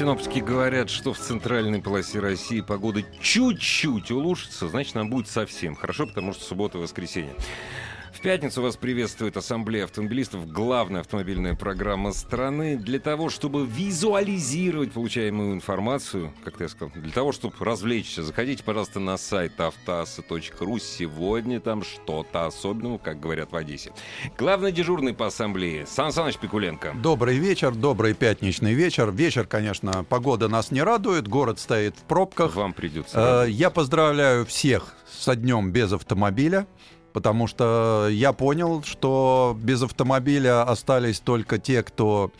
Синоптики говорят, что в центральной полосе России погода чуть-чуть улучшится, значит, нам будет совсем хорошо, потому что суббота и воскресенье. В пятницу вас приветствует Ассамблея автомобилистов, главная автомобильная программа страны, для того, чтобы визуализировать получаемую информацию, как я сказал, для того, чтобы развлечься. Заходите, пожалуйста, на сайт автоаса.ру. Сегодня там что-то особенного, как говорят в Одессе. Главный дежурный по Ассамблее Сан Саныч Пикуленко. Добрый вечер, добрый пятничный вечер. Вечер, конечно, погода нас не радует, город стоит в пробках. Вам придется. Э, Я поздравляю всех со днем без автомобиля. Потому что я понял, что без автомобиля остались только те, кто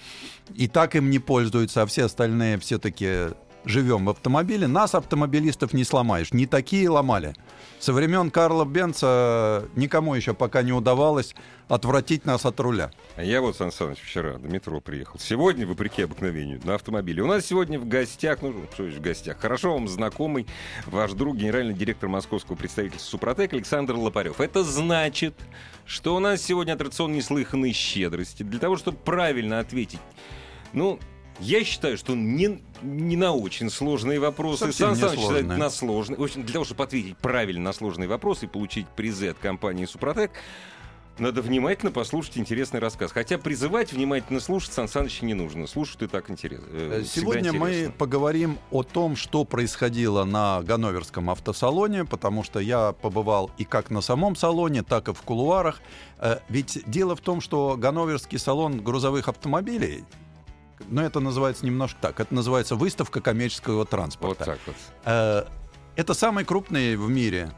и так им не пользуется, а все остальные все-таки живем в автомобиле. Нас, автомобилистов, не сломаешь. Не такие ломали. Со времен Карла Бенца никому еще пока не удавалось отвратить нас от руля. А я вот, Сан Саныч, вчера до метро приехал. Сегодня, вопреки обыкновению, на автомобиле. У нас сегодня в гостях, ну, что есть в гостях, хорошо вам знакомый ваш друг, генеральный директор московского представительства Супротек Александр Лопарев. Это значит, что у нас сегодня аттракцион неслыханной щедрости. Для того, чтобы правильно ответить, ну, я считаю, что не, не на очень сложные вопросы. Совсем Сан Саныч считает на сложные. В общем, для того, чтобы ответить правильно на сложные вопросы и получить призы от компании Супротек, надо внимательно послушать интересный рассказ. Хотя призывать внимательно слушать Сан Саныча не нужно. Слушать и так интересно. э, всегда Сегодня мы поговорим о том, что происходило на Ганноверском автосалоне, потому что я побывал и как на самом салоне, так и в кулуарах. Э, Ведь дело в том, что Ганноверский салон грузовых автомобилей, но это называется немножко так, это называется выставка коммерческого Вот транспорта. так вот. Э, Это самый крупный в мире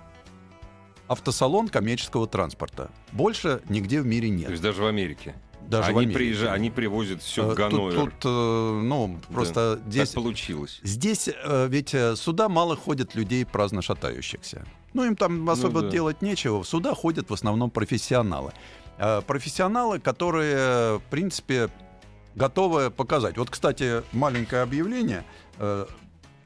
автосалон коммерческого транспорта. Больше нигде в мире нет. То есть даже в Америке. Даже в они, Америке. приезжают, они привозят все в Э, Ганновер. Тут, тут, э, ну, просто здесь... Так получилось. Здесь ведь сюда мало ходят людей праздно шатающихся. Ну, им там особо да. делать нечего. Сюда ходят в основном профессионалы. Профессионалы, которые, в принципе, готовы показать. Вот, кстати, маленькое объявление. Э,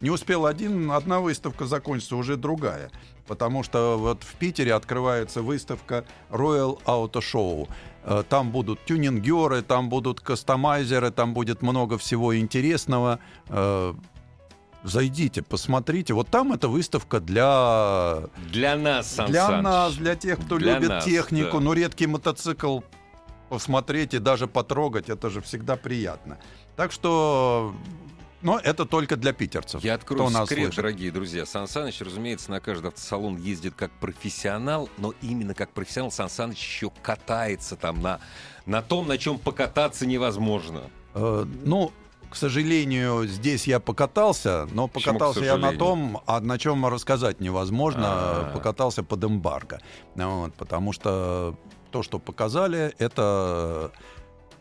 не успел один, одна выставка закончится, уже другая. Потому что вот в Питере открывается выставка Royal Auto Show. Э, Там будут тюнингеры, там будут кастомайзеры, там будет много всего интересного. Э, Зайдите, посмотрите. Вот там эта выставка для, Для нас, Сан для Саныч. нас, для тех, кто Для любит нас, технику. да. Ну, редкий мотоцикл посмотреть и даже потрогать, это же всегда приятно. Так что, но это только для питерцев. Я кто открою нас секрет, слышит. дорогие друзья. Сан Саныч, разумеется, на каждый автосалон ездит как профессионал, но именно как профессионал Сан Саныч еще катается там на, на том, на чем покататься невозможно. Э, ну, к сожалению, здесь я покатался, но Почему, покатался к я на том, а на чем рассказать невозможно. А. Покатался под эмбарго. Вот, потому что то, что показали, это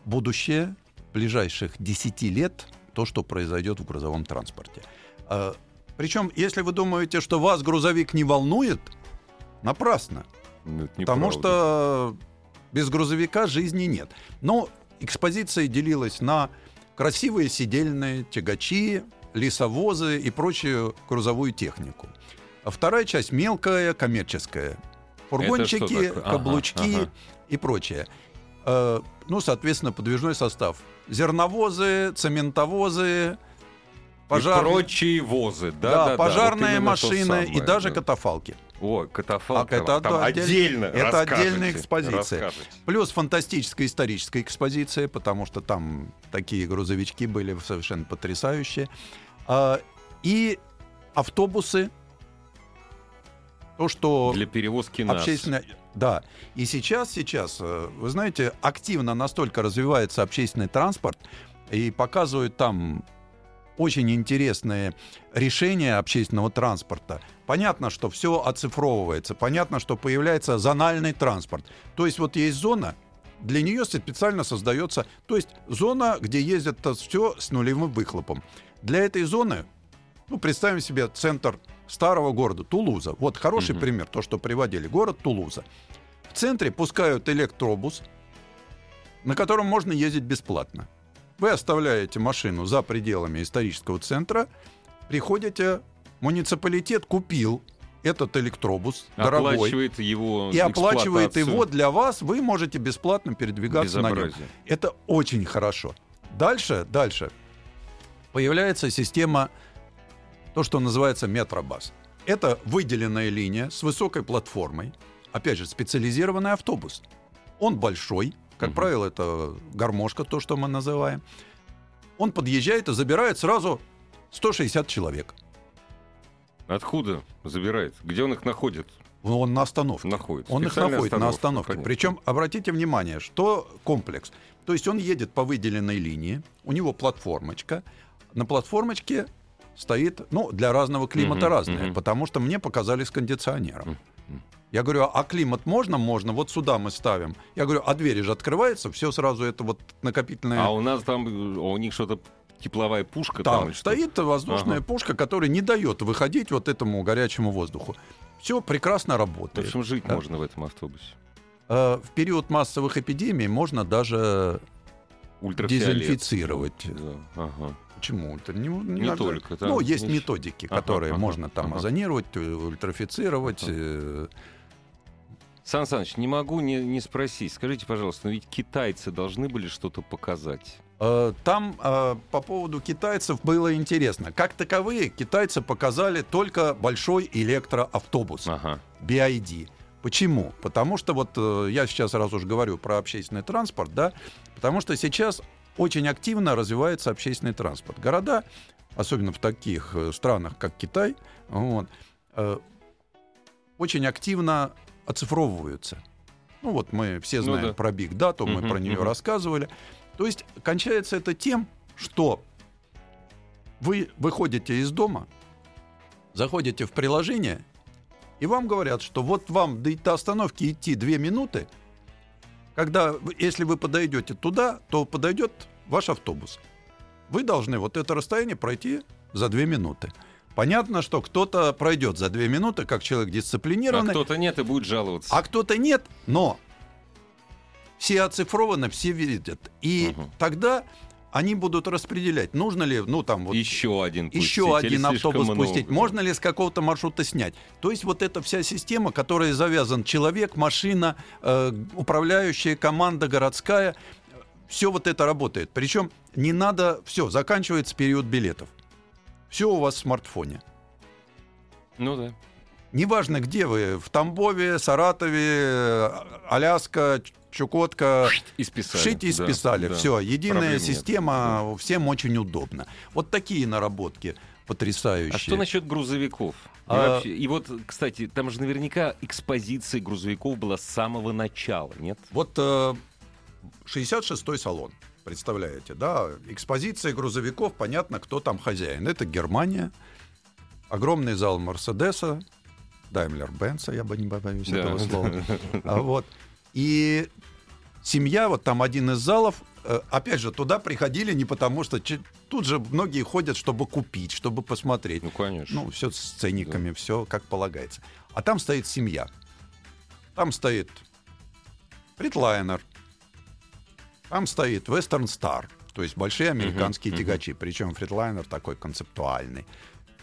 будущее ближайших 10 лет, то, что произойдет в грузовом транспорте. Э, Причем, если вы думаете, что вас грузовик не волнует, напрасно. Ну, Потому что без грузовика жизни нет. Но экспозиция делилась на красивые сидельные тягачи, лесовозы и прочую грузовую технику. А вторая часть мелкая, коммерческая. Фургончики? Ага, каблучки ага. и прочее. Э, ну, соответственно, подвижной состав. Зерновозы, цементовозы, И пожарные, прочие возы. Да, да, да, да, вот пожарные именно то машины и самое, даже да. катафалки. О, катафалк. А это там отдель- отдельно это отдельная экспозиция. расскажете. Плюс фантастическая историческая экспозиция, потому что там такие грузовички были совершенно потрясающие. А, И автобусы. То, что Для перевозки нас. Да. И сейчас, сейчас, э, вы знаете, активно настолько развивается общественный транспорт, и показывают там очень интересные решения общественного транспорта. Понятно, что все оцифровывается, понятно, что появляется зональный транспорт. То есть вот есть зона, для нее специально создается, то есть зона, где ездят все с нулевым выхлопом. Для этой зоны Ну, представим себе центр старого города Тулуза. Вот хороший Мгм. пример, то, что приводили. Город Тулуза. В центре пускают электробус, на котором можно ездить бесплатно. Вы оставляете машину за пределами исторического центра, приходите, муниципалитет купил этот электробус дорогой Оплачивает его и оплачивает его для вас, вы можете бесплатно передвигаться на нем. Безобразие. Это очень хорошо. Дальше, дальше появляется система, то, что называется метробас. Это выделенная линия с высокой платформой. Опять же, специализированный автобус. Он большой, как Мгм. правило, это гармошка, то, что мы называем. Он подъезжает и забирает сразу 160 человек. Откуда забирает? Где он их находит? Он на остановке. Находит. Он их находит на остановка, остановке. понятно. Причем, обратите внимание, что комплекс. То есть он едет по выделенной линии, у него платформочка. На платформочке стоит, ну, для разного климата Мгм, разное, мгм. потому что мне показали с кондиционером. Мгм. Я говорю, а климат можно? Можно. Вот сюда мы ставим. Я говорю, а двери же открываются, все сразу это вот накопительное. А у нас там, э, у них что-то тепловая пушка там, Там или что? стоит воздушная Ага. пушка, которая не дает выходить вот этому горячему воздуху. Все прекрасно В работает. общем, жить Да. можно в этом автобусе. Э, В период массовых эпидемий можно даже дезинфицировать. Да, ага. Почему? Это не, Не надо- только, да? Ну, есть Не- методики, Ага, которые ага, можно там ага. озонировать, э, ультрафицировать. Ага. э, Сан Саныч, не могу не, не спросить. Скажите, пожалуйста, но ведь китайцы должны были что-то показать. Э, Там по поводу китайцев было интересно. Как таковые китайцы показали только большой электроавтобус Ага. BID. Почему? Потому что вот я сейчас сразу же говорю про общественный транспорт, да, потому что сейчас очень активно развивается общественный транспорт. Города, особенно в таких э, странах, как Китай, вот, э, очень активно оцифровываются. Ну вот мы все Ну знаем да. про Big Data, мы про нее рассказывали. То есть кончается это тем, что вы выходите из дома, заходите в приложение, и вам говорят, что вот вам до до остановки идти две минуты, когда, если вы подойдете туда, то подойдет ваш автобус. Вы должны вот это расстояние пройти за две минуты. Понятно, что кто-то пройдет за две минуты, как человек А дисциплинированный, кто-то нет и будет жаловаться. а кто-то нет, но все оцифрованы, все видят. И Мгм. тогда они будут распределять, нужно ли, ну там вот еще один пустить, еще один автобус много? пустить, можно ли с какого-то маршрута снять. То есть вот эта вся система, которая завязан человек, машина, э, управляющая команда городская, все вот это работает. Причем не надо, все, заканчивается период билетов. Все у вас в смартфоне. Ну да. Неважно, где вы, в Тамбове, Саратове, э, Аляска, Чукотка, И списали. Шить и списали. да. Все, единая Проблем нет. система, всем очень удобно. Вот такие наработки потрясающие. А что насчет грузовиков? И, А- вообще- и вот, кстати, там же наверняка экспозиция грузовиков была с самого начала, нет? Вот э, 66-й салон, представляете, да? Экспозиция грузовиков, понятно, кто там хозяин. Это Германия, огромный зал Мерседеса, Даймлер Бенца, я бы не боюсь Да. этого слова. А вот. И семья, вот там один из залов, э, опять же, туда приходили не потому, что тут же многие ходят, чтобы купить, чтобы посмотреть. Ну, конечно. Ну, все с ценниками, все как полагается. А там стоит семья. Там стоит Фритлайнер. Там стоит Western Star, то есть большие американские мгм. тягачи. Причем Фритлайнер такой концептуальный.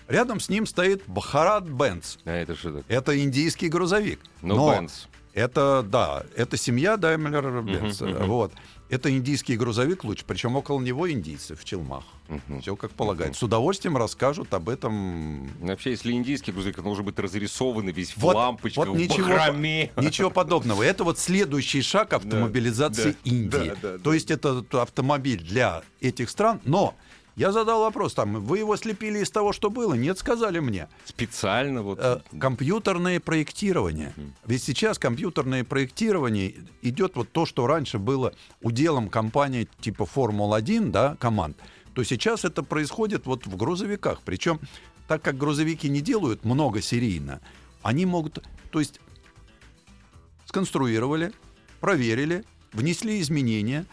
Рядом с ним стоит Бхарат Бенц. А это что такое? Это индийский грузовик. Ну, Но Бенц. Это, да, это семья Даймлер Бенц. Мгм, мгм. Вот. Это индийский грузовик лучше, причем около него индийцы в челмах. Мгм. Все как полагается. С удовольствием расскажут об этом Вообще, если индийский грузовик, он должен быть разрисованный, весь в Вот- лампочках, вот в ничего- бахроме. Ничего подобного. Это вот следующий шаг автомобилизации да, Индии. да, да, То есть это автомобиль для этих стран. Но я задал вопрос там, вы его слепили из того, что было? Нет, сказали мне. Специально вот. Э, компьютерное проектирование. Ведь сейчас компьютерное проектирование идет вот то, что раньше было уделом компаний типа Формула-1, да, команд, то сейчас это происходит вот в грузовиках. Причем, так как грузовики не делают много серийно, они могут, то есть сконструировали, проверили, внесли изменения,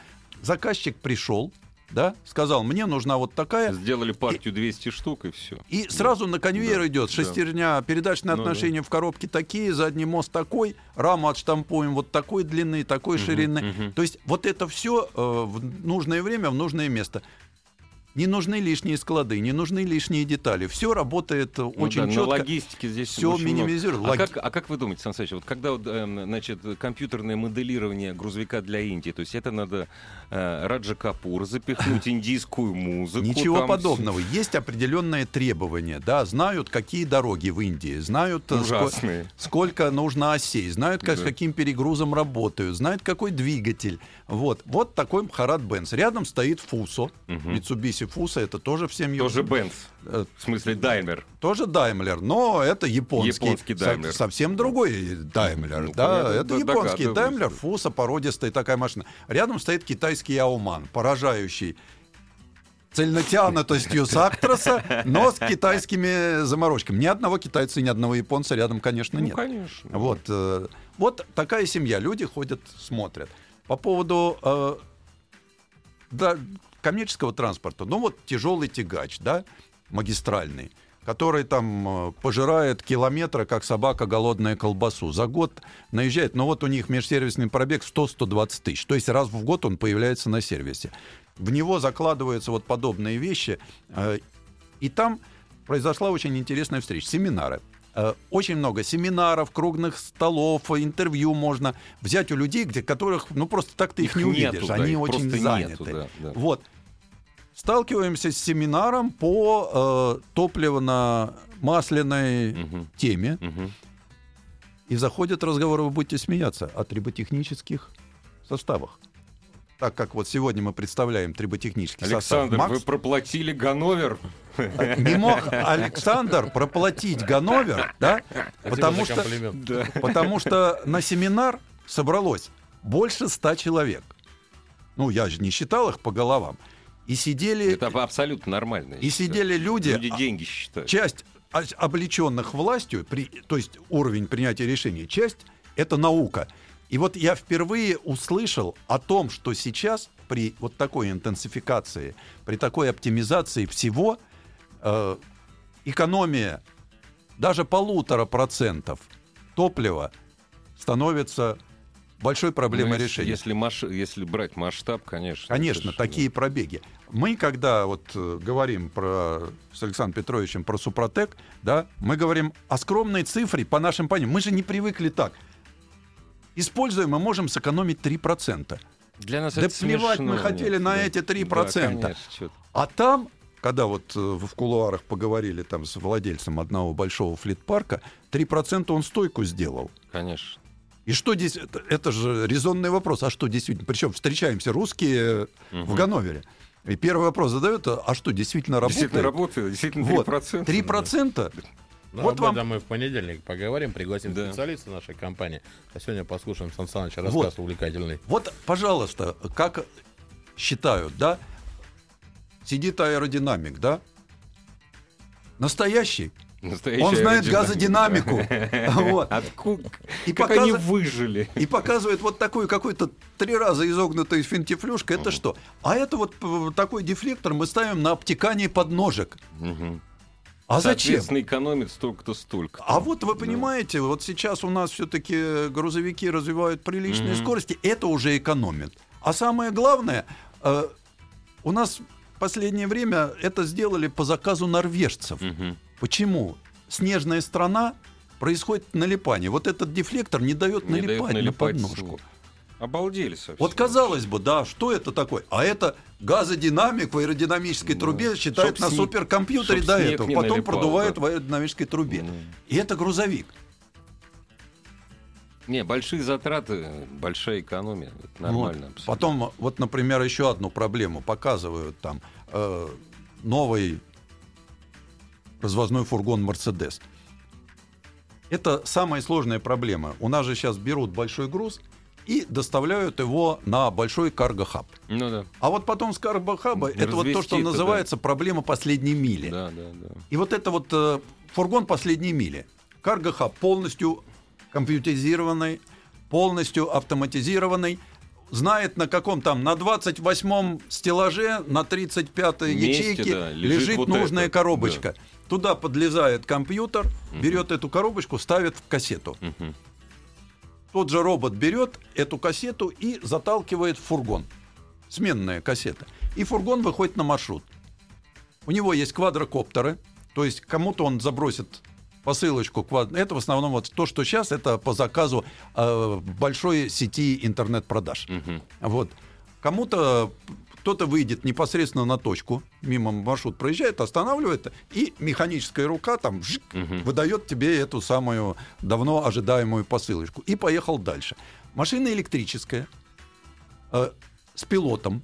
заказчик пришел, да, сказал, мне нужна вот такая, Сделали партию 200 штук и все. и сразу на конвейер Да, идет да. шестерня, передачные Ну отношения в коробке такие, задний мост такой, раму отштампуем вот такой длины, такой ширины. мгм. То есть вот это все в нужное время, в нужное место. Не нужны лишние склады, не нужны лишние детали. Все работает э, Ну очень да, на четко. логистике здесь всё очень много. минимизирует. А как, а как вы думаете, Сан Саныч, вот когда эм, значит, компьютерное моделирование грузовика для Индии, то есть это надо э, Раджа Капур запихнуть индийскую музыку? Ничего там подобного. Есть определенные требования, да, знают, какие дороги в Индии, знают, э, Ужасные. сколько нужно осей, знают, как, с Да. каким перегрузом работают, знают, какой двигатель. Вот, вот такой Мхарат Бенц. Рядом стоит Фусо, Мгм. Mitsubishi Фусо, это тоже всем Тоже Бенц. Э, В смысле Даймер. тоже Даймлер, но это японский, Японский Daimler. совсем другой Даймлер, Ну, да, понятно, это да, японский. Даймлер, Фуса, породистая такая машина. Рядом стоит китайский Яуман, поражающий цельнотянутостью Сактроса, но с китайскими заморочками. Ни одного китайца и ни одного японца рядом, конечно, Ну, нет. конечно. Вот, э, вот такая семья. Люди ходят, смотрят. По поводу э, да, коммерческого транспорта, ну вот тяжелый тягач, да, магистральный, который там э, пожирает километра, как собака голодная колбасу. За год наезжает, но вот у них межсервисный пробег 100-120 тысяч. То есть раз в год он появляется на сервисе. В него закладываются вот подобные вещи. э, И там произошла очень интересная встреча. Семинары. Э, Очень много семинаров, круглых столов, интервью можно взять у людей, где которых, ну просто так ты их, Их не нету, увидишь, да, они очень заняты. нету, да, да. Вот. Сталкиваемся с семинаром по э, топливно-масляной Мгм. теме, Мгм. и заходит разговор, вы будете смеяться, о триботехнических составах. Так как вот сегодня мы представляем триботехнический Александр, состав вы МАКС, проплатили Ганновер? не мог Александр проплатить Ганновер, да, потому что. Да. потому что на семинар собралось больше ста человек. Ну, я же не считал их по головам. И сидели, Это абсолютно нормально. и сидели люди, Люди а- деньги считают. часть облеченных властью, при, то есть уровень принятия решений, часть это наука. И вот я впервые услышал о том, что сейчас при вот такой интенсификации, при такой оптимизации всего, э, экономия даже полутора процентов топлива становится большой проблемой Ну, решения. Если, маш- если брать масштаб, конечно. Конечно, это ж, такие пробеги. Мы, когда вот э, говорим про, с Александром Петровичем про Супротек, да, мы говорим о скромной цифре по нашим понятиям. Мы же не привыкли так. Используем, мы можем сэкономить 3%. ну, Для нас Да это плевать мы смешно, хотели нет, на да. эти 3%. Да, конечно. А там, когда вот э, в кулуарах поговорили там с владельцем одного большого флит-парка, 3% он стойку сделал. Конечно. И что здесь, это, это же резонный вопрос, а что действительно, причем встречаемся русские э, в. Ганновере. И первый вопрос задают, а что действительно работает? Действительно работает, действительно 3%. Вот, 3%. Ну, Вот об вам- этом мы в понедельник поговорим, пригласим Да. специалиста нашей компании. А сегодня послушаем Сан Саныча Вот. рассказ увлекательный. Вот, пожалуйста, как считают, да? Сидит аэродинамик, да? Настоящий. Настоящая Он знает газодинамику. Вот. Откуда? И Как они выжили? И показывает вот такую какую-то три раза изогнутую финтифлюшку. Это что? А это вот п- такой дефлектор мы ставим на обтекание подножек. А зачем? Экономит столько-то столько. А вот вы понимаете, вот сейчас у нас все-таки грузовики развивают приличные Мгм. скорости, это уже экономит. А самое главное, э, у нас в последнее время это сделали по заказу норвежцев. Мгм. Почему? Снежная страна, происходит налипание. Вот этот дефлектор не дает Не налипать, на подножку. Обалдели совсем. Вот казалось бы, да, что это такое? А это газодинамик в аэродинамической Да. трубе считает на суперкомпьютере до этого. Потом налипал, продувает да. в аэродинамической трубе. Ну. И это грузовик. Не, большие затраты, большая экономия. Это нормально. Вот. абсолютно. Потом, вот, например, еще одну проблему показывают там э, новый развозной фургон Мерседес. Это самая сложная проблема. У нас же сейчас берут большой груз и доставляют его на большой карго-хаб. Ну да. А вот потом с карго-хаба это вот то, что это, называется проблема последней мили. Да, да, да. И вот это вот э, фургон последней мили. Карго-хаб полностью компьютеризированный, полностью автоматизированный. знает на каком там, на 28-м стеллаже, на 35-й Месте, ячейке да, лежит лежит, вот нужная это, коробочка. Туда подлезает компьютер, берет эту коробочку, ставит в кассету. Мгм. Тот же робот берет эту кассету и заталкивает в фургон. Сменная кассета. И фургон выходит на маршрут. У него есть квадрокоптеры, то есть кому-то он забросит посылочку. квад- Это в основном вот то, что сейчас, это по заказу э, большой сети интернет-продаж. Мгм. Вот. Кому-то кто-то выйдет непосредственно на точку, мимо маршрут проезжает, останавливает, и механическая рука там жик, Мгм. выдает тебе эту самую давно ожидаемую посылочку. И поехал дальше. Машина электрическая, э, с пилотом,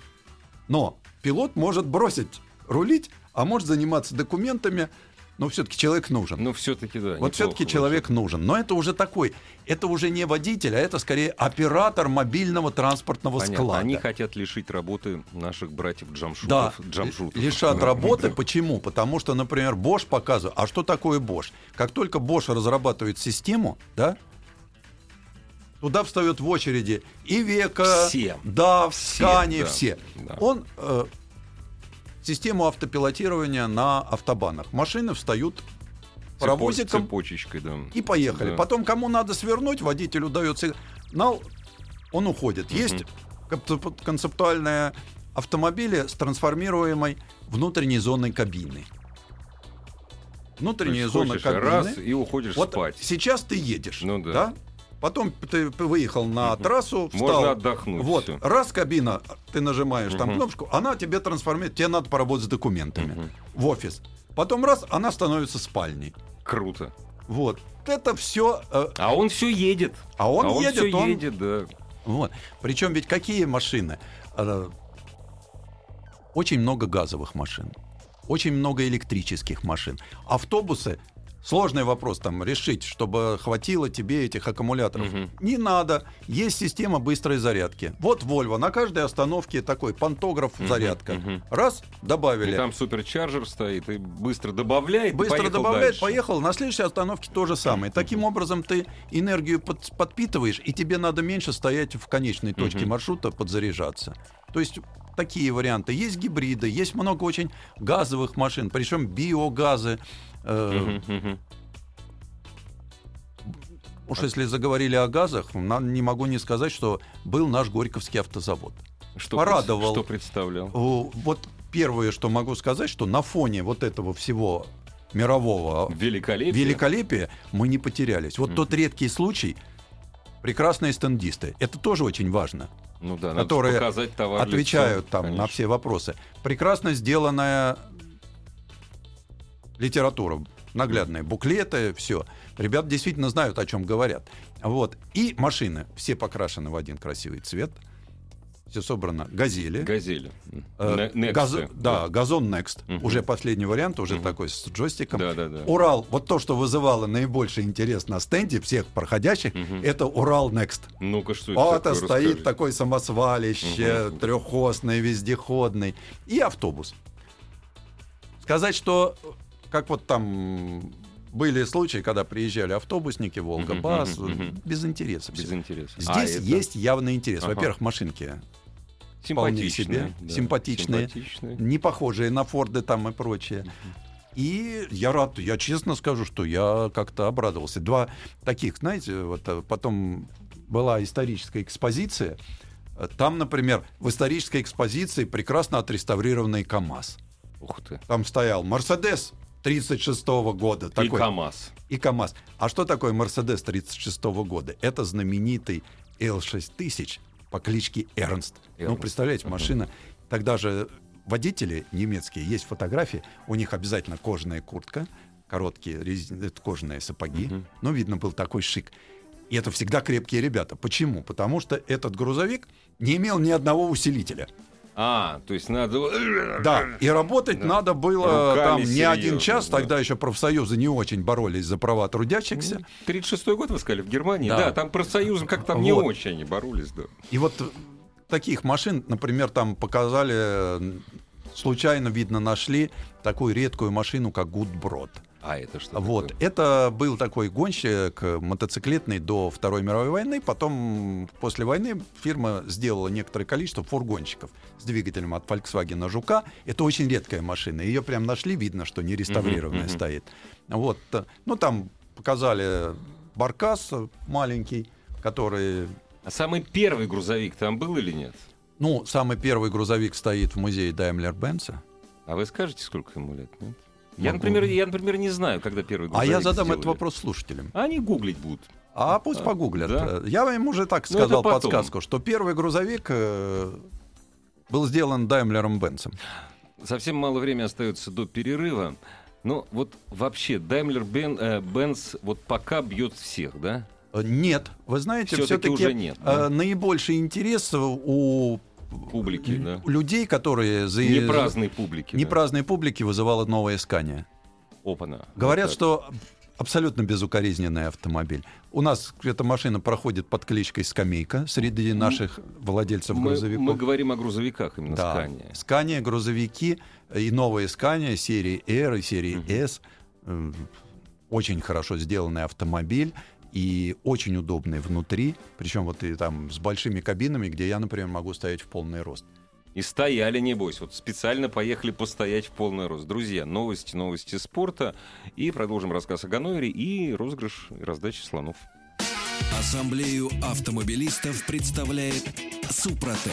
но пилот может бросить рулить, а может заниматься документами, но все-таки человек нужен. Ну, все-таки, да. Вот все-таки человек нужен. Но это уже такой, это уже не водитель, а это скорее оператор мобильного транспортного Понятно. склада. Они хотят лишить работы наших братьев Да, Джамшутов. Джамшутов. лишат работы. Почему? Потому что, например, Bosch показывает. А что такое Bosch? Как только Bosch разрабатывает систему, да, туда встает в очереди и Века, Все. да, Все, Скани, да, все. да. Он э, систему автопилотирования на автобанах. Машины встают паровозиком Цепочечкой, да. и поехали. Да. Потом, кому надо свернуть, водителю дается сигнал, он уходит. Есть концеп- концептуальные автомобили с трансформируемой внутренней зоной кабины. Внутренняя есть зона кабины. раз и уходишь вот спать. сейчас ты едешь, Ну да. Потом ты выехал на трассу, встал. Можно отдохнуть, Вот, всё. раз кабина, ты нажимаешь там Мгм. кнопочку, она тебе трансформирует, тебе надо поработать с документами Мгм. в офис. Потом раз, она становится спальней. Круто. Вот. Это все А он все едет. А он а едет, всё он- едет, да. Вот. Причем ведь какие машины? Э, Очень много газовых машин, очень много электрических машин. Автобусы Сложный вопрос там решить, чтобы хватило тебе этих аккумуляторов. Мгм. Не надо. Есть система быстрой зарядки. Вот Volvo на каждой остановке такой пантограф зарядка. мгм. Раз И добавили. там суперчарджер стоит и быстро добавляет. и Быстро поехал добавляет, дальше. поехал. На следующей остановке то же самое. Таким образом, ты энергию под- подпитываешь, и тебе надо меньше стоять в конечной точке Мгм. маршрута, подзаряжаться. То есть такие варианты. Есть гибриды, есть много очень газовых машин, причем биогазы. Э. Уж если заговорили о газах, на- не могу не сказать, что был наш Горьковский автозавод. Что Порадовал. Что представлял? Вот первое, что могу сказать, что на фоне вот этого всего мирового Великолепие. великолепие мы не потерялись. Вот тот редкий случай, прекрасные стендисты, это тоже очень важно, Ну да, которые показать товар отвечают лицом, там на конечно. все вопросы. Прекрасно сделанная литература, наглядные буклеты, все. Ребята действительно знают, о чем говорят. Вот. И машины все покрашены в один красивый цвет. Все собрано. Газели. Газели. Э, Не- газ- да, газон Next. Мгм. Уже последний вариант, уже Мгм. такой с джойстиком. Да, да, да. Урал, вот то, что вызывало наибольший интерес на стенде всех проходящих, Мгм. это Урал Next. Ну-ка, что это Вот такое, стоит расскажи. такой самосвалище, Мгм. трехосный, вездеходный. И автобус. Сказать, что как вот там были случаи, когда приезжали автобусники, Волга, Бас, мгм, мгм. без интереса. Без интереса. Здесь А это есть явный интерес. Ага. Во-первых, машинки симпатичные, себе, да, симпатичные. симпатичные. не похожие на Форды там и прочее. И я рад, я честно скажу, что я как-то обрадовался. Два таких, знаете, вот э, потом была историческая экспозиция. Там, например, в исторической экспозиции прекрасно отреставрированный КАМАЗ. Ух ты. Там стоял Мерседес 36 года. И такой, КамАЗ. и КАМАЗ. А что такое Мерседес 36 года? Это знаменитый L6000 по кличке Эрнст. Ну, представляете, машина. Тогда же водители немецкие, есть фотографии, у них обязательно кожаная куртка, короткие резин- это кожаные сапоги. Мгм. Ну, видно, был такой шик. И это всегда крепкие ребята. Почему? Потому что этот грузовик не имел ни одного усилителя. А, то есть надо... Да, и работать Да. надо было Руками там не серьезно, один час. да. Тогда еще профсоюзы не очень боролись за права трудящихся. 36-й год вы сказали, в Германии? Да. Да, там профсоюзом как там не Вот. очень боролись, да. И вот таких машин, например, там показали, случайно, видно, нашли такую редкую машину, как Гудброд. А это что Вот. такое? Это был такой гонщик мотоциклетный до Второй мировой войны. Потом, после войны, фирма сделала некоторое количество фургонщиков с двигателем от Volkswagen Жука. Это очень редкая машина. Ее прям нашли, видно, что не реставрированная Мгм, мгм. стоит. Вот. Ну, там показали баркас маленький, который... А самый первый грузовик там был или нет? Ну, самый первый грузовик стоит в музее Daimler-Benz. А вы скажете, сколько ему лет? Нет? Я, Могу. например, я, например, не знаю, когда первый А я задам сделали. этот вопрос слушателям. Они гуглить будут. А пусть А, погуглят. да? Я им уже так Ну, сказал подсказку, что первый грузовик э, был сделан Даймлером Бенцем. Совсем мало времени остается до перерыва. Но вот вообще Daimler Ben- э, Benz вот пока бьет всех, да? Э, Нет, вы знаете, Всё-таки все-таки уже нет, да? наибольший интерес у Публики, да? людей, которые за Не праздной публики. не да. праздной публики вызывала новая Скания. Опана. Говорят, Вот что абсолютно безукоризненный автомобиль. У нас эта машина проходит под кличкой «Скамейка» среди наших владельцев мы, грузовиков. мы говорим о грузовиках именно Да. Скания. Скания, грузовики и новые Скания серии R и серии Мгм. S. э, Очень хорошо сделанный автомобиль и очень удобный внутри. Причем вот и там с большими кабинами, где я, например, могу стоять в полный рост. И стояли, небось. Вот специально поехали постоять в полный рост. Друзья, новости, новости спорта. И продолжим рассказ о Ганновере и розыгрыш и раздача слонов. Ассамблею автомобилистов представляет Супротек.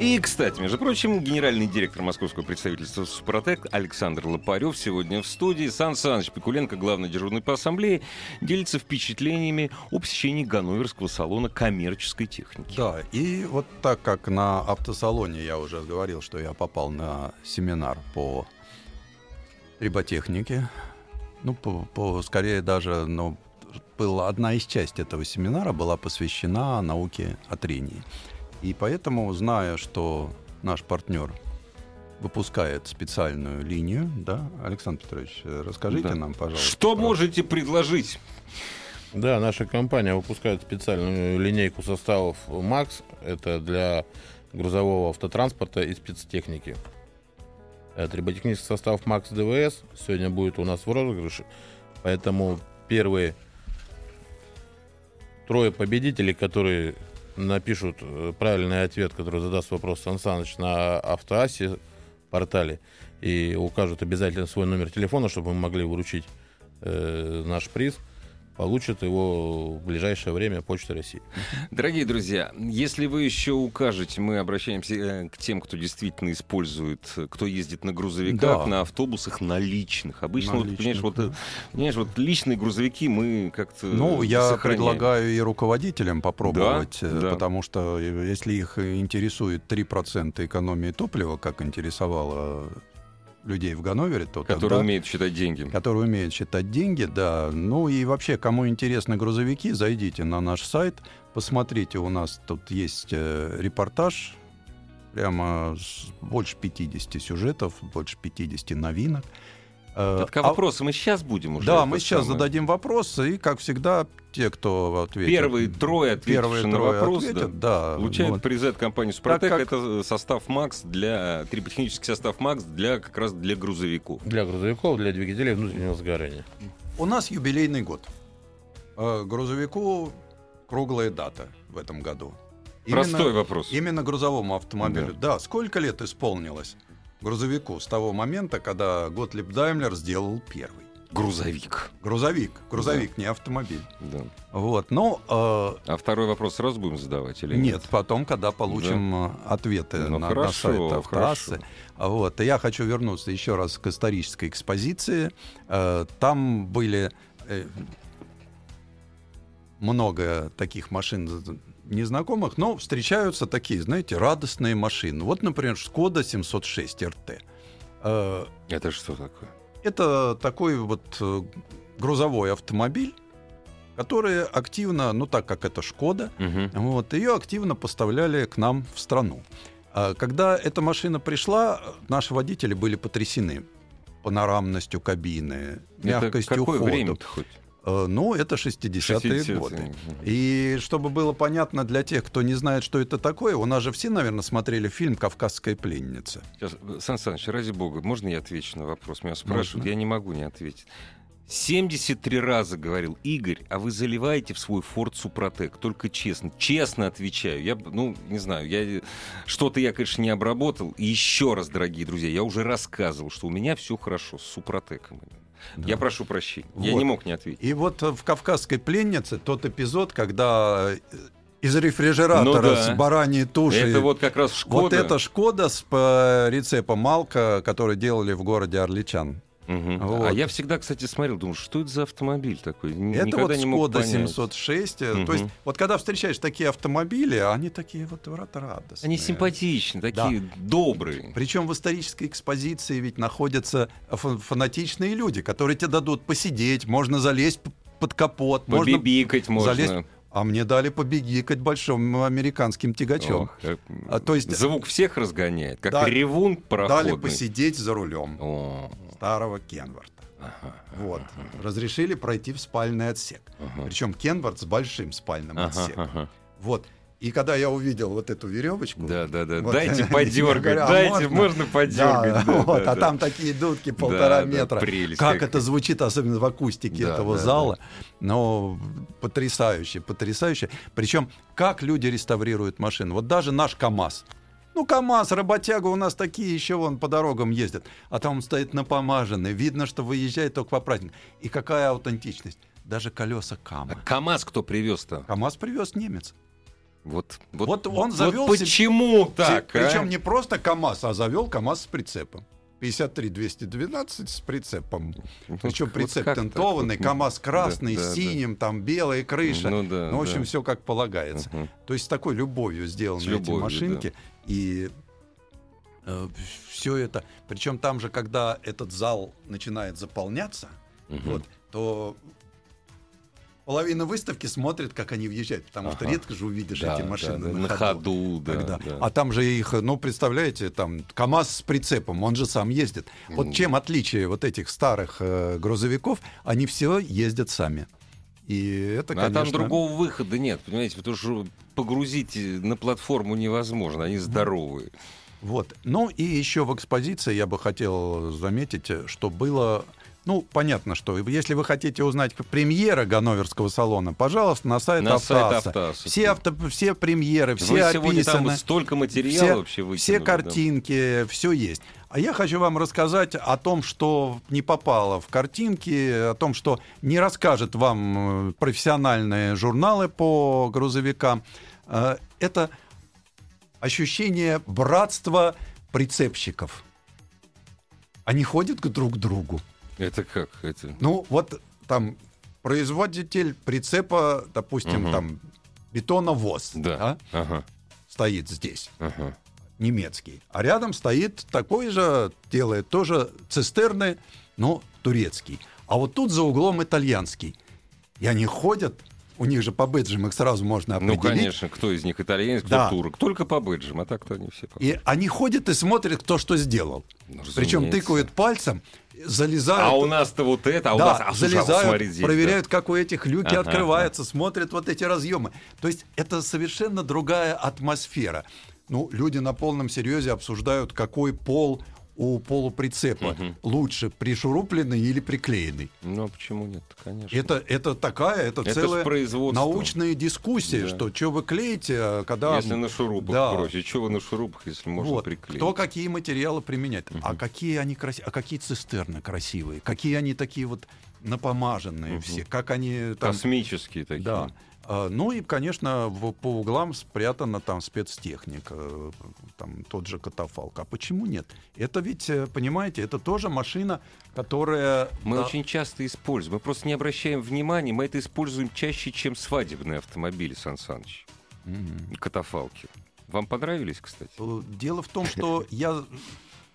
И, кстати, между прочим, генеральный директор московского представительства «Супротек» Александр Лопарев сегодня в студии. Сан Саныч Пикуленко, главный дежурный по ассамблее, делится впечатлениями о посещении Ганноверского салона коммерческой техники. Да, и вот так как на автосалоне я уже говорил, что я попал на семинар по триботехнике, ну, по, по- скорее даже, ну, была одна из частей этого семинара была посвящена науке о трении. И поэтому, зная, что наш партнер выпускает специальную линию, да, Александр Петрович, расскажите Да. нам, пожалуйста. Что про- можете предложить? Да, наша компания выпускает специальную линейку составов МАКС. Это для грузового автотранспорта и спецтехники. Триботехнический состав МАКС ДВС сегодня будет у нас в розыгрыше. Поэтому первые трое победителей, которые напишут э, правильный ответ, который задаст вопрос Сан Саныч на автоассе портале и укажут обязательно свой номер телефона, чтобы мы могли вручить э, наш приз, получат его в ближайшее время Почта России. Дорогие друзья, если вы еще укажете, мы обращаемся э, к тем, кто действительно использует, кто ездит на грузовиках, Да. на автобусах, на личных. Обычно, На вот, понимаешь, личных, вот, да. э, понимаешь, вот личные грузовики мы как-то Ну, я сохраняем. предлагаю и руководителям попробовать, Да, э, да. потому что э, если их интересует 3% экономии топлива, как интересовало людей в Ганновере, то Которые тогда- умеют считать деньги. которые умеют считать деньги, да. Ну и вообще, кому интересны грузовики, зайдите на наш сайт, посмотрите, у нас тут есть э, репортаж, прямо с больше 50 сюжетов, больше 50 новинок. Э, Так, а а- вопросы мы сейчас будем уже? да, мы сейчас самое? зададим вопросы, и, как всегда, те, кто ответит... Первые трое первые на трое вопрос, ответят, да. Получают вот. приз от компании Супротек. как- Это состав МАКС для триботехнический состав МАКС для как раз для грузовиков. Для грузовиков, для двигателей внутреннего сгорания. У нас юбилейный год. Э, Грузовику круглая дата в этом году. Простой вопрос. Именно грузовому автомобилю. Да. сколько лет исполнилось грузовику с того момента, когда Готлиб Даймлер сделал первый? Грузовик. Грузовик. Грузовик, не автомобиль. Да. Вот. Ну, э, А второй вопрос сразу будем задавать или нет? нет, потом, когда получим э, ответы Ну, на, на хорошо, сайт автоассы. хорошо. Вот. И я хочу вернуться еще раз к исторической экспозиции. Э, Там были э, много таких машин незнакомых, но встречаются такие, знаете, радостные машины. Вот, например, Skoda 706 RT. Э, Это что такое? Это такой вот э, грузовой автомобиль, которые активно, ну так как это Шкода, Мгм. вот, ее активно поставляли к нам в страну. А Когда эта машина пришла, наши водители были потрясены панорамностью кабины, Это мягкостью какое хода. время-то хоть? Э, Ну, это 60-е 60-е. годы. И чтобы было понятно для тех, кто не знает, что это такое, у нас же все, наверное, смотрели фильм «Кавказская пленница». Сейчас, э, Сан Саныч, ради бога, можно я отвечу на вопрос? Меня спрашивают, Можно. я не могу не ответить. 73 раза говорил Игорь, а вы заливаете в свой Форд Супротек. Только честно. Честно отвечаю. Я, ну, не знаю, я что-то я, конечно, не обработал. И еще раз, дорогие друзья, я уже рассказывал, что у меня все хорошо с Супротеком. Я прошу прощения. Я Вот. не мог не ответить. И вот э, в «Кавказской пленнице» тот эпизод, когда э, из рефрижератора Ну да. с бараньей тушей... Это вот как раз Шкода. Вот это Шкода с по рецепом Малка, который делали в городе Орличан. Мгм. Вот. А я всегда, кстати, смотрел, думал, что это за автомобиль такой? Н- Это Никогда вот не мог понять. 706. э, Мгм. То есть вот когда встречаешь такие автомобили, они такие вот рад- радостные. Они симпатичны, такие добрые. Причем в исторической экспозиции ведь находятся фа- фанатичные люди, которые тебе дадут посидеть, можно залезть под капот, можно Побибикать можно. залезть. А мне дали побегикать большим американским тягачом. Ох, э, А, то есть Звук всех разгоняет, как Да, ревун дали пароходный. посидеть за рулем О, старого Кенварта. ага, Вот. Разрешили пройти в спальный отсек. ага, Причем Кенвард с большим спальным ага, отсеком. ага. Вот. И когда я увидел вот эту веревочку, Да, да, да. Вот. Дайте подергать, говорю, а дайте, можно? можно подергать. Да, вот, а там такие дудки полтора Да, да, метра. прелесть как какая. это звучит, особенно в акустике Да, этого да, зала. Но потрясающе, потрясающе. Причем, как люди реставрируют машины. Вот даже наш КАМАЗ. Ну, КАМАЗ, работяга у нас такие еще вон по дорогам ездят. А там он стоит напомаженный. Видно, что выезжает только по празднику. И какая аутентичность. Даже колеса А КАМА. КАМАЗ кто привез-то? КАМАЗ привез немец. Вот, вот, Вот он завел вот себе- почему так, а? Причем не просто КАМАЗ, а завел КАМАЗ с прицепом. 53-212 с прицепом. Ну, Причем вот прицеп так? тентованный, Вот, КАМАЗ красный, да, с да, синим, там белая крыша. Ну да, Ну, в общем, да. все как полагается. Мгм. То есть с такой любовью сделаны С эти любовью, машинки. И все это. Причем там же, когда этот зал начинает заполняться, Мгм. вот, то половина выставки смотрит, как они въезжают, потому что Ага. редко же увидишь Да, эти да, машины да, на, на ходу, да, Когда- да. А там же их, ну, представляете, там КАМАЗ с прицепом, он же сам ездит. Вот чем отличие вот этих старых э, грузовиков, они все ездят сами. И это, а конечно... там другого выхода нет, понимаете, потому что погрузить на платформу невозможно, они здоровые. Вот. Ну и еще в экспозиции я бы хотел заметить, э, что было... Ну, понятно, что если вы хотите узнать премьера Ганноверского салона, пожалуйста, на сайт На сайт Автоаса. Автоаса. Все, авто, все премьеры, все Вы сегодня там описаны. столько материала все, вообще выкинули. все да. картинки, все есть. А я хочу вам рассказать о том, что не попало в картинки, о том, что не расскажет вам э, профессиональные журналы по грузовикам. Э, Это ощущение братства прицепщиков. Они ходят к друг другу. Это как? Это... Ну, вот там производитель прицепа, допустим, Мгм. там бетоновоз Да. да, Ага, стоит здесь ага. немецкий. А рядом стоит такой же, делает тоже цистерны, но турецкий. А вот тут за углом итальянский. И они ходят, у них же по бэджам их сразу можно Ну, определить. конечно, кто из них итальянец, кто Да. турок. Только по бэджам, а так-то они все. И они ходят и смотрят, кто что сделал. Ну, Причем тыкают пальцем, залезают. А у нас-то вот это, а у да, нас... А, слушай, залезают, смотри здесь, проверяют, как у этих люки Ага, открываются, смотрят вот эти разъемы. То есть это совершенно другая атмосфера. Ну, люди на полном серьезе обсуждают, какой пол у полуприцепа лучше, пришурупленный или приклеенный. Ну, а почему нет, конечно. Это, это такая, это, Это целая научная дискуссия, Да. что что вы клеите, а когда... Если на шурупах Да. проще. Чего вы на шурупах, если можно Вот. приклеить? Кто какие материалы применяет. А какие они красивые, а какие цистерны красивые, какие они такие вот напомаженные все, как они там... Космические такие. Да. А, Ну и, конечно, в- по углам спрятана там спецтехника, там тот же катафалк. А почему нет? Это ведь, э, понимаете, это тоже машина, которая... Мы да, очень часто используем. Мы просто не обращаем внимания. Мы это используем чаще, чем свадебные автомобили, Сан Саныч. Мгм. Катафалки. Вам понравились, кстати? Э, Дело в том, что я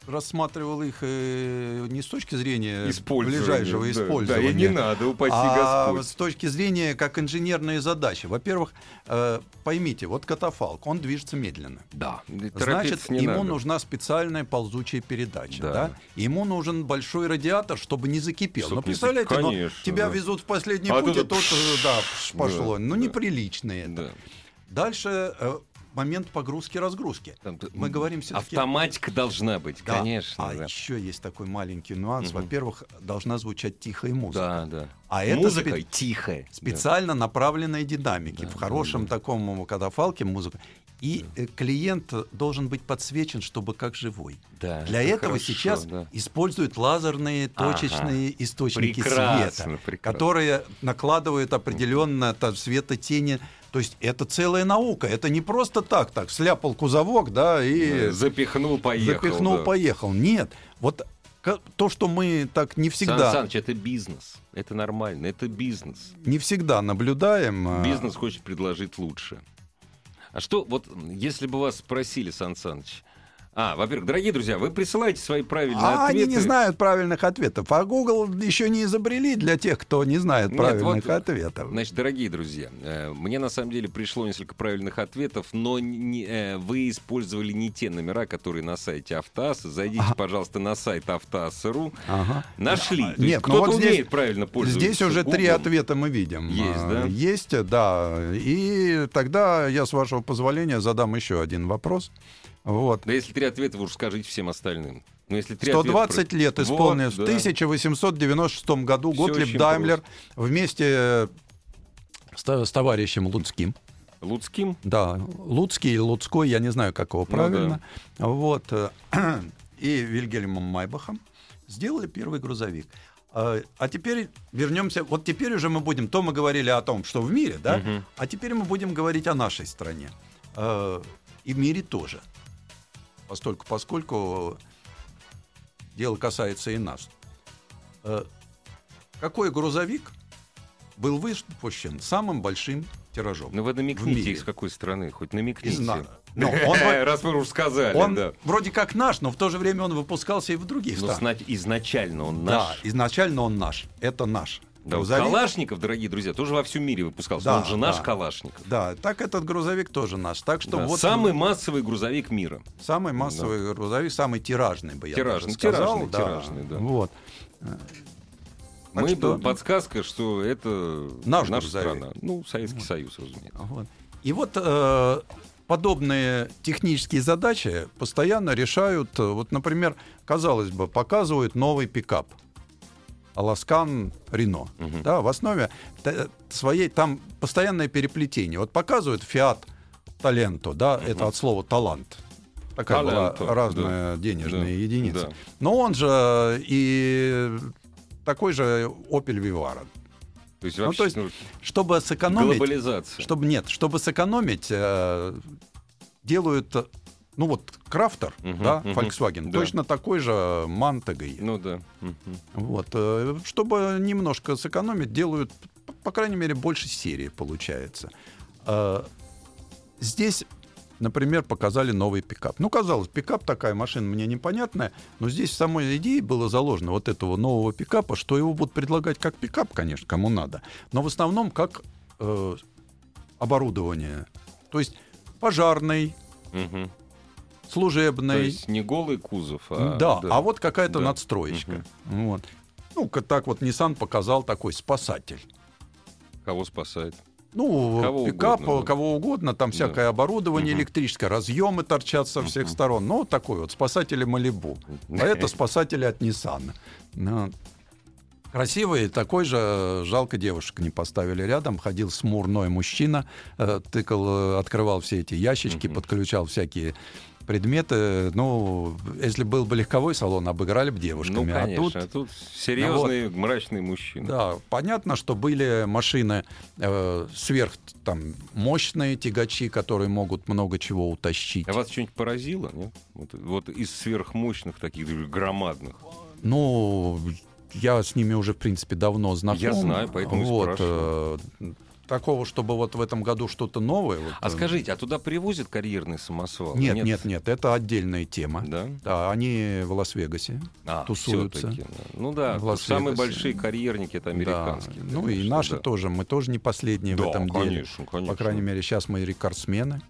рассматривал их э, не с точки зрения ближайшего да, использования, Да, и не надо, упаси а Господь. с точки зрения как инженерные задачи. Во-первых, э, поймите, вот катафалк, он движется медленно. Да, Значит, не ему надо. нужна специальная ползучая передача. Да. Да. Ему нужен большой радиатор, чтобы не закипел. Чтоб ну, не представляете, закипел, ну, конечно, тебя да. везут в последний А путь, и тут да, пш, пошло. да, ну, да. неприлично это. Да. Дальше э, момент погрузки-разгрузки. Мы говорим все-таки... Автоматика должна быть, Да. конечно. А да. еще есть такой маленький нюанс. Мгм. Во-первых, должна звучать тихая музыка. Да, да. А это Музыка спе- тихая. специально направленной динамики. Да, в хорошем да, таком катафалке музыка. И э, клиент должен быть подсвечен, чтобы как живой. Да, Для это этого хорошо, сейчас да. используют лазерные Ага. точечные источники Прекрасно, света, прекрасно. которые накладывают определенно там, светотени. То есть это целая наука. Это не просто так, так сляпал кузовок, да, и Да, Запихнул, поехал. запихнул, да. поехал. Нет, вот то, что мы так не Сан всегда, Саныч, это бизнес. Это нормально, это бизнес. не всегда наблюдаем. а, Бизнес хочет предложить лучше. А что, вот, если бы вас спросили, Сан Саныч, а, во-первых, дорогие друзья, вы присылаете свои правильные А ответы. они не знают правильных ответов. А Google еще не изобрели для тех, кто не знает Нет, правильных вот, ответов. Значит, дорогие друзья, э, мне на самом деле пришло несколько правильных ответов, но не- э, вы использовали не те номера, которые на сайте Автоаса. Зайдите, Ага. пожалуйста, на сайт автоаса.ру. Ага. Нашли. Нет, есть ну кто-то вот здесь- умеет правильно пользоваться. Здесь уже три Гуглом. ответа мы видим. Есть, А, да? Есть, да. И тогда я, с вашего позволения, задам еще один вопрос. Вот. Да если три ответа, вы уж скажите всем остальным. Но если три 120 ответа... лет Вот, исполнилось. да. В 1896 году Всё Готлиб Даймлер вместе с, с товарищем Луцким Луцким? Да, Луцкий или Луцкой, я не знаю, как его Ну правильно. Вот. э, И Вильгельмом Майбахом сделали первый грузовик. А теперь вернемся. Вот теперь уже мы будем. То мы говорили о том, что в мире, да? Мгм. А теперь мы будем говорить о нашей стране. Э, И в мире тоже. Постольку, поскольку дело касается и нас. Э, Какой грузовик был выпущен самым большим тиражом? Ну вы намекните, из какой страны, хоть намекните. Не знаю. Но он, Раз вы уж сказали, он да. вроде как наш, но в то же время он выпускался и в других Но странах. сна- изначально он Да, наш. изначально он наш. Это наш. Да, вот грузовик. Калашников, дорогие друзья, тоже во всем мире выпускался. Да, он же наш да. Калашников. Да, так этот грузовик тоже наш. Так что Да, вот Самый массовый грузовик мира. самый массовый грузовик, самый тиражный бы я Тиражный, даже сказал. тиражный, да. тиражный, да. Вот. Так Мы что- подсказка, что это Наш наша грузовик. страна. Ну, Советский Союз, разумеется. Вот. И вот э, подобные технические задачи постоянно решают. э, Вот, например, казалось бы, показывают новый пикап. Аласкан Рено. Мгм. Да, в основе своей там постоянное переплетение. Вот показывают Фиат Таленто, да, это от слова талант. Такая Таленто, была разная денежная Да, единица. да. Но он же и такой же Opel Vivaro. То есть Ну, вообще то есть ну, Чтобы сэкономить, глобализация. чтобы нет, чтобы сэкономить, э, делают, ну вот Крафтер, Мгм, да, мгм, Volkswagen, да. точно такой же Ман TGI. Ну да. Мгм. Вот, э, чтобы немножко сэкономить, делают, по крайней мере, больше серии получается. Э, Здесь, например, показали новый пикап. Ну, казалось, пикап такая машина мне непонятная, но здесь в самой идее было заложено вот этого нового пикапа, что его будут предлагать как пикап, конечно, кому надо, но в основном как э, оборудование. То есть пожарный, Мгм. То служебный. есть не голый кузов, а... да, а вот какая-то Да. надстроечка. Вот. Ну, ка- так вот Nissan показал такой спасатель. Кого спасает? Ну, Кого пикап, угодно, да. кого угодно, там всякое оборудование Мгм. электрическое, разъемы торчат со всех сторон. Ну, вот такой вот спасатели Малибу. А это спасатели от Nissan. Ну, Красивый, такой же, жалко девушек не поставили рядом. Ходил смурной мужчина, э, тыкал, э, открывал все эти ящички, Мгм. подключал всякие предметы. Ну, если был бы легковой салон, обыграли бы Ну, девушками. конечно. а тут А тут серьезный, мрачный мужчина. да, понятно, что были машины э, сверх там мощные тягачи, которые могут много чего утащить. А вас что-нибудь поразило, нет? Вот, вот из сверхмощных таких громадных. Ну, я с ними уже, в принципе, давно знаком. Я знаю, поэтому вот, э, такого, чтобы вот в этом году что-то новое. вот, А э, скажите, а туда привозят карьерный самосвал? Нет, нет, нет, это отдельная тема. Да? Да, они в Лас-Вегасе. А, Тусуются. да. Ну да, В Лас-Вегасе. самые большие карьерники это американские. Да. Ну и наши да. тоже. Мы тоже не последние в Да, этом деле. конечно, конечно. По крайней мере, сейчас мы рекордсмены.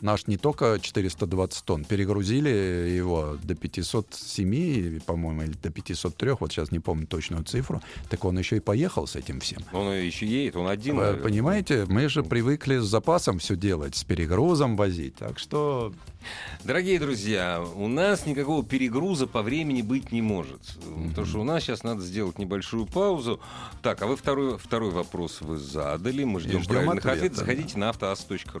Наш не только 420 тонн, перегрузили его до 507, по-моему, или до 503, вот сейчас не помню точную цифру, так он еще и поехал с этим всем. Он еще едет, он один. Вы понимаете, мы же привыкли с запасом все делать, с перегрузом возить, так что Дорогие друзья, у нас никакого перегруза по времени быть не может. Потому что у нас сейчас надо сделать небольшую паузу. Так, а вы второй, второй вопрос вы задали. Мы ждем, ждем правильных ответа, ответов. Заходите на автоаз.ру.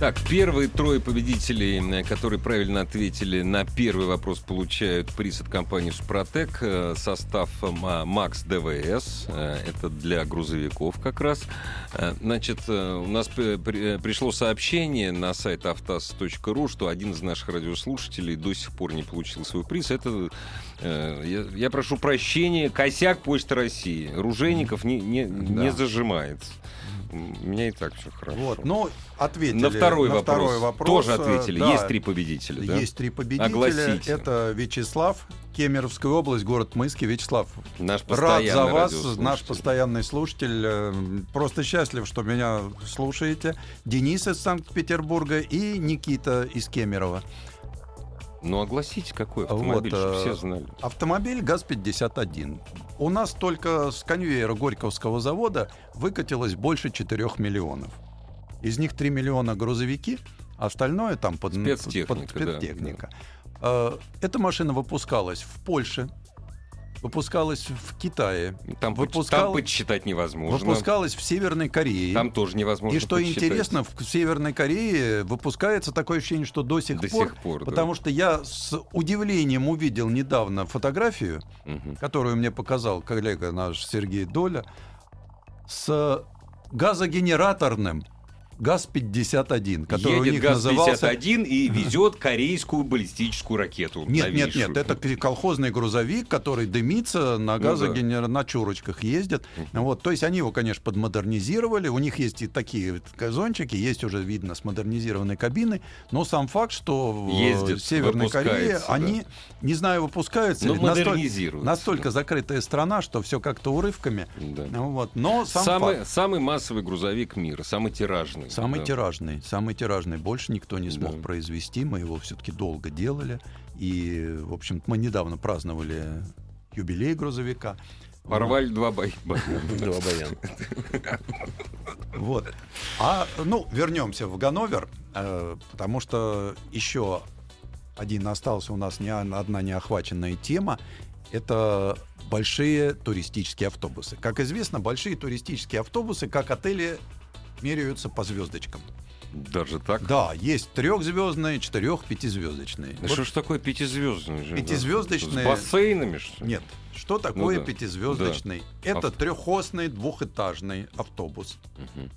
Так, первые трое победителей, которые правильно ответили на первый вопрос, получают приз от компании «Супротек». Э, Состав Ма- «Макс ДВС». Э, Это для грузовиков как раз. Э, Значит, у нас пришло сообщение на сайт автаз.ру, что один из наших радиослушателей до сих пор не получил свой приз. Это, я, прошу прощения, косяк Почты России. Ружейников не, не, не Да. зажимается. Меня и так все хорошо. вот, ну, ответили. На второй, на вопрос. второй вопрос. Тоже э, ответили. да, Есть три победителя, да? Есть три победителя. Огласите. Это Вячеслав, Кемеровская область, город Мыски. Вячеслав, Наш рад за вас, наш постоянный слушатель. Э, Просто счастлив, что меня слушаете. Денис из Санкт-Петербурга и Никита из Кемерово. Ну, огласите, какой автомобиль, Вот, чтобы э, все знали. Автомобиль ГАЗ-51. У нас только с конвейера Горьковского завода выкатилось больше 4 миллионов. Из них 3 миллиона грузовики, остальное там под Спецтехника, под да, спецтехника. Э, Эта машина выпускалась в Польше, выпускалась в Китае, Там, выпускал- там подсчитать невозможно. выпускалась в Северной Корее. Там тоже невозможно И что подсчитать. интересно, в Северной Корее выпускается такое ощущение, что до сих До пор, сих пор, да. потому что я с удивлением увидел недавно фотографию, Мгм. которую мне показал коллега наш Сергей Доля, с газогенераторным ГАЗ-51, который у Едет них назывался... ГАЗ-51 и везет корейскую баллистическую ракету. Нет, нет, новейшую. нет, это колхозный грузовик, который дымится, на Ну газогенер... на чурочках ездит. Вот, то есть они его, конечно, подмодернизировали. У них есть и такие газончики, есть уже видно с модернизированной кабиной. Но сам факт, что в Ездит, Северной Корее да. они, не знаю, выпускаются. Или настолько, настолько да. закрытая страна, что все как-то урывками. Да. Вот. Но сам самый, факт. самый массовый грузовик мира, самый тиражный. Самый да. тиражный, самый тиражный. Больше никто не смог Да. произвести. Мы его все-таки долго делали. И, в общем мы недавно праздновали юбилей грузовика. Порвали два боя. Два баяна. Вот. А, ну, вернемся в Ганновер, э, потому что еще один остался у нас не одна неохваченная тема. Это большие туристические автобусы. Как известно, большие туристические автобусы, как отели, меряются по звездочкам. Даже так? Да, есть трехзвездные, четырех, пятизвездочные. Да Вот- что ж такое пятизвездный? же? Пятизвездочные- С бассейнами, что ли? Нет. Что такое да. пятизвездочный? Это Ав- трехосный двухэтажный автобус Мгм.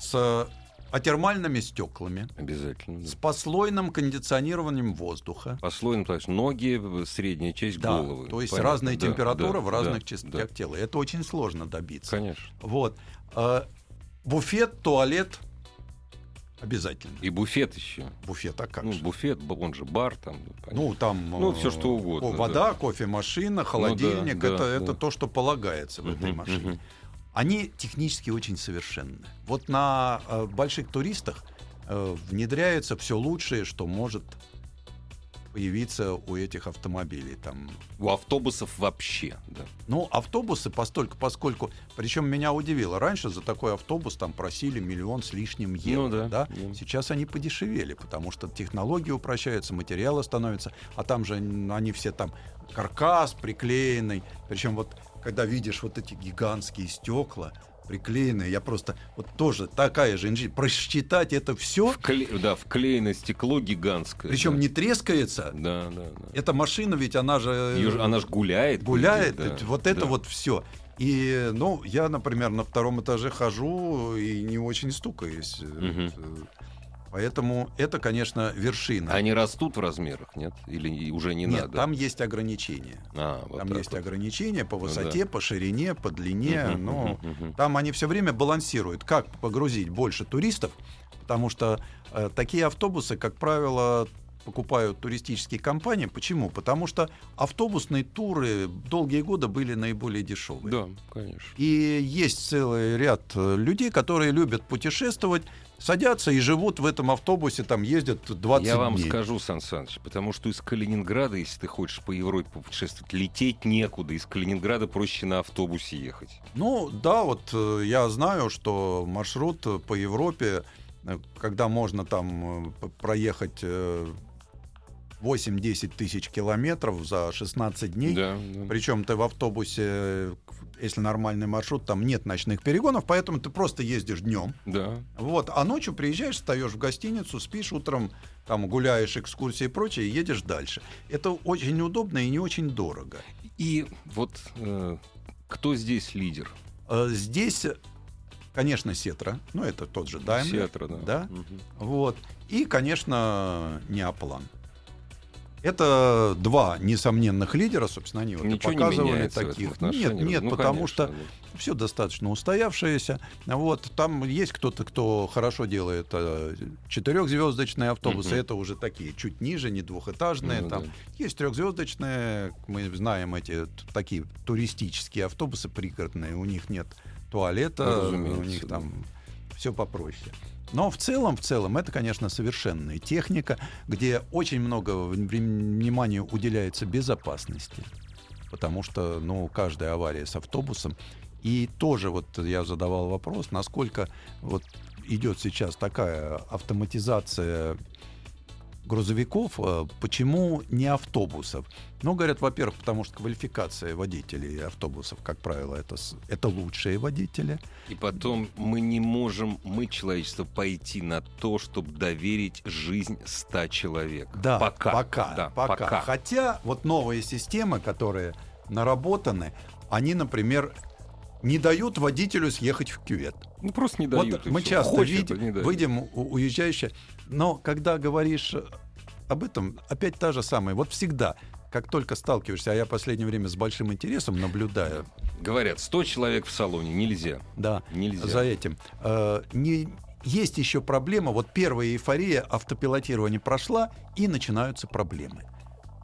с атермальными стеклами, Обязательно. да. с послойным кондиционированием воздуха. Послойно, то есть ноги, средняя часть Да, головы. то есть Понятно, разная да, температура да, в разных да, частях да. тела. Это очень сложно добиться. Конечно. Вот. Буфет, туалет обязательно. И буфет еще. Буфет, а как Ну, же? буфет, он же бар там. понятно. Ну, там... Ну, э, всё, что угодно, о, да. Вода, кофемашина, холодильник. да, это, да. это то, что полагается в этой машине. Они технически очень совершенны. Вот на э, больших туристах э, внедряется все лучшее, что может появиться у этих автомобилей. Там, У автобусов вообще, да. ну, автобусы, постольку, поскольку... Причем меня удивило. Раньше за такой автобус там просили миллион с лишним евро. Ну да, да. Сейчас они подешевели, потому что технологии упрощаются, материалы становятся. А там же они все там каркас приклеенный. Причем вот когда видишь вот эти гигантские стекла приклеенные, я просто вот тоже такая же инженерия. Просчитать это все, Вкле- Да, вклеено стекло гигантское. причем да. не трескается. Да, да, да. Эта машина ведь она же Её же- она же гуляет. гуляет, идее, да, вот это да. вот все. И, ну, я, например, на втором этаже хожу и не очень стукаюсь. Мгм. Поэтому это, конечно, вершина. Они растут в размерах, нет? Или уже не Нет, надо? там есть ограничения. А, вот там есть вот. ограничения по Ну высоте, по ширине, по длине. Мгм, но мгм, мгм. там они все время балансируют, как погрузить больше туристов, потому что э, такие автобусы, как правило, покупают туристические компании. Почему? Потому что автобусные туры долгие годы были наиболее дешевые. Да, конечно. И есть целый ряд э, людей, которые любят путешествовать, садятся и живут в этом автобусе, там ездят 20 Я вам дней. скажу, Сан Саныч, потому что из Калининграда, если ты хочешь по Европе путешествовать, лететь некуда. Из Калининграда проще на автобусе ехать. Ну да, вот э, я знаю, что маршрут э, по Европе, когда можно там проехать 8-10 тысяч километров за 16 дней, Да, да. причем ты в автобусе, э, если нормальный маршрут, там нет ночных перегонов, поэтому ты просто ездишь днем. Да. Вот, а ночью приезжаешь, встаешь в гостиницу, спишь утром, там гуляешь, экскурсии и прочее, и едешь дальше. Это очень удобно и не очень дорого. И вот э, кто здесь лидер? Э, Здесь, конечно, Сетра, ну это тот же Daimler. Сетра, да. да. Мгм. Вот. И, конечно, Неоплан. Это два несомненных лидера, собственно, они вот и Ничего не показывали этом таких. Нет, нет, Ну, потому конечно, что да. все достаточно устоявшееся. Вот там есть кто-то, кто хорошо делает э, четырехзвездочные автобусы. Мгм. Это уже такие чуть ниже, не двухэтажные. Ну, там да. есть трехзвездочные. Мы знаем эти такие туристические автобусы пригородные. У них нет туалета, Ну, у них там все попроще. Но в целом, в целом, это, конечно, совершенная техника, где очень много внимания уделяется безопасности. Потому что, ну, каждая авария с автобусом. И тоже вот я задавал вопрос, насколько вот идет сейчас такая автоматизация грузовиков, э, почему не автобусов? Ну, говорят, во-первых, потому что квалификация водителей автобусов, как правило, это, это лучшие водители. И потом мы не можем, мы, человечество, пойти на то, чтобы доверить жизнь ста человек. Да, пока. Пока, Да, пока. пока. Хотя вот новые системы, которые наработаны, они, например, не дают водителю съехать в кювет. Ну, просто не дают. вот мы всё. часто Хочет, видим, а не дают. выйдем у- уезжающие, но когда говоришь об этом, опять та же самая. Вот всегда, как только сталкиваешься, а я в последнее время с большим интересом наблюдаю, Говорят, 100 человек в салоне нельзя. да, Нельзя. за этим. Э, не, есть еще проблема. Вот первая эйфория автопилотирования прошла, и начинаются проблемы.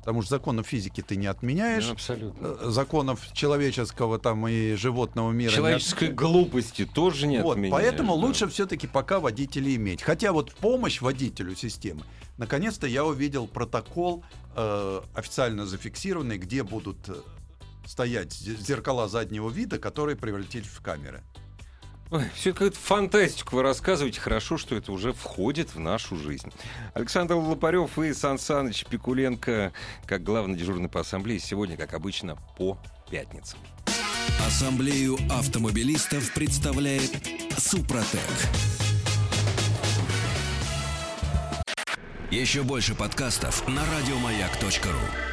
Потому что законов физики ты не отменяешь, Ну, абсолютно. э, законов человеческого там и животного мира. не Человеческой от- глупости тоже нет. Вот, поэтому лучше все-таки пока водителей иметь. Хотя вот помощь водителю системы. Наконец-то я увидел протокол э, официально зафиксированный, где будут э, стоять зе- зеркала заднего вида, которые превратились в камеры. Все какую-то фантастику вы рассказываете. Хорошо, что это уже входит в нашу жизнь. Александр Лопарев и Сан Саныч Пикуленко, как главный дежурный по ассамблее, сегодня, как обычно, по пятницам. Ассамблею автомобилистов представляет Супротек. Еще больше подкастов на радиомаяк.ру.